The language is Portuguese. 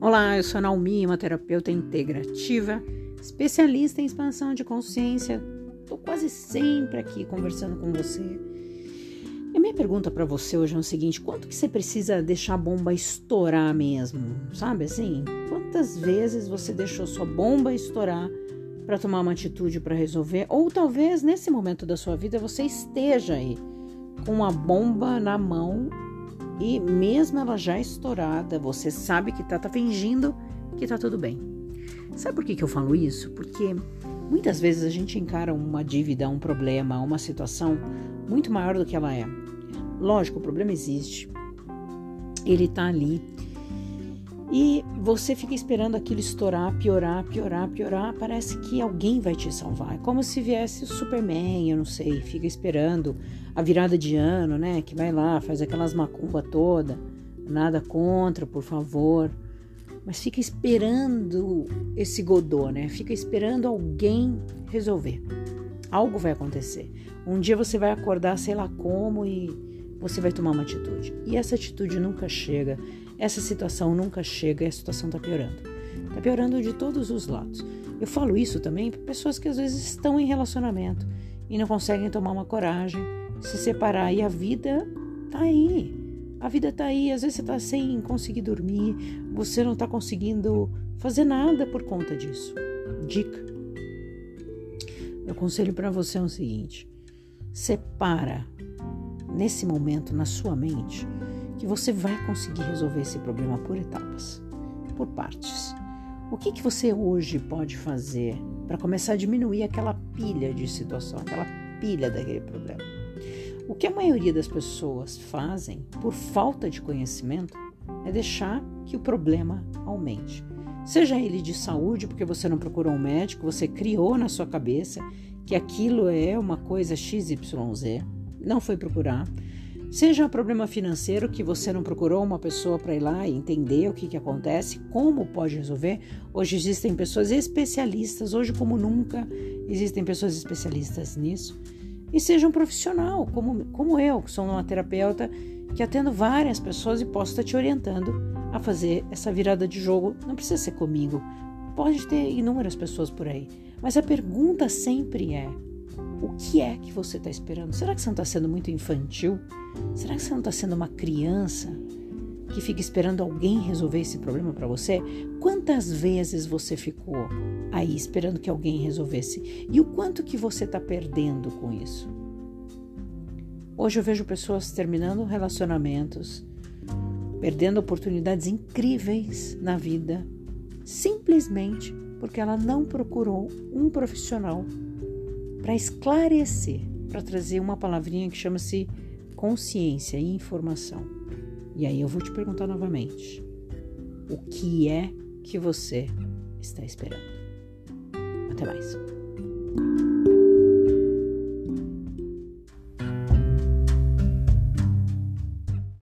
Olá, eu sou a Naomi, uma terapeuta integrativa, especialista em expansão de consciência. Estou quase sempre aqui conversando com você. E a minha pergunta para você hoje é o seguinte: quanto que você precisa deixar a bomba estourar mesmo? Sabe assim? Quantas vezes você deixou sua bomba estourar para tomar uma atitude para resolver? Ou talvez nesse momento da sua vida você esteja aí com uma bomba na mão e mesmo ela já estourada, você sabe que tá, tá fingindo que tá tudo bem. Sabe por que, que eu falo isso? Porque muitas vezes a gente encara uma dívida, um problema, uma situação muito maior do que ela é. Lógico, o problema existe. Ele tá ali. E você fica esperando aquilo estourar, piorar, piorar, piorar. Parece que alguém vai te salvar. É como se viesse o Superman, eu não sei. Fica esperando a virada de ano, né? Que vai lá, faz aquelas macumba toda. Nada contra, por favor. Mas fica esperando esse godô, né? Fica esperando alguém resolver. Algo vai acontecer. Um dia você vai acordar, sei lá como, e você vai tomar uma atitude. E essa atitude nunca chega. Essa situação nunca chega e a situação está piorando. Está piorando de todos os lados. Eu falo isso também para pessoas que às vezes estão em relacionamento e não conseguem tomar uma coragem se separar. E a vida tá aí. A vida tá aí. Às vezes você tá sem conseguir dormir, você não tá conseguindo fazer nada por conta disso. Dica. Meu conselho para você é o seguinte: separa nesse momento na sua mente que você vai conseguir resolver esse problema por etapas, por partes. O que, que você hoje pode fazer para começar a diminuir aquela pilha de situação, aquela pilha daquele problema? O que a maioria das pessoas fazem por falta de conhecimento é deixar que o problema aumente. Seja ele de saúde, porque você não procurou um médico, você criou na sua cabeça que aquilo é uma coisa XYZ, não foi procurar. Seja um problema financeiro que você não procurou uma pessoa para ir lá e entender o que, que acontece, como pode resolver. Hoje existem pessoas especialistas, hoje como nunca existem pessoas especialistas nisso e seja um profissional, como, como eu, que sou uma terapeuta que atendo várias pessoas e posso estar te orientando a fazer essa virada de jogo. Não precisa ser comigo, pode ter inúmeras pessoas por aí. Mas a pergunta sempre é: o que é que você está esperando? Será que você não está sendo muito infantil? Será que você não está sendo uma criança que fica esperando alguém resolver esse problema para você? Quantas vezes você ficou aí esperando que alguém resolvesse? E o quanto que você está perdendo com isso? Hoje eu vejo pessoas terminando relacionamentos, perdendo oportunidades incríveis na vida, simplesmente porque ela não procurou um profissional para esclarecer, para trazer uma palavrinha que chama-se consciência e informação. E aí eu vou te perguntar novamente: o que é que você está esperando? Até mais.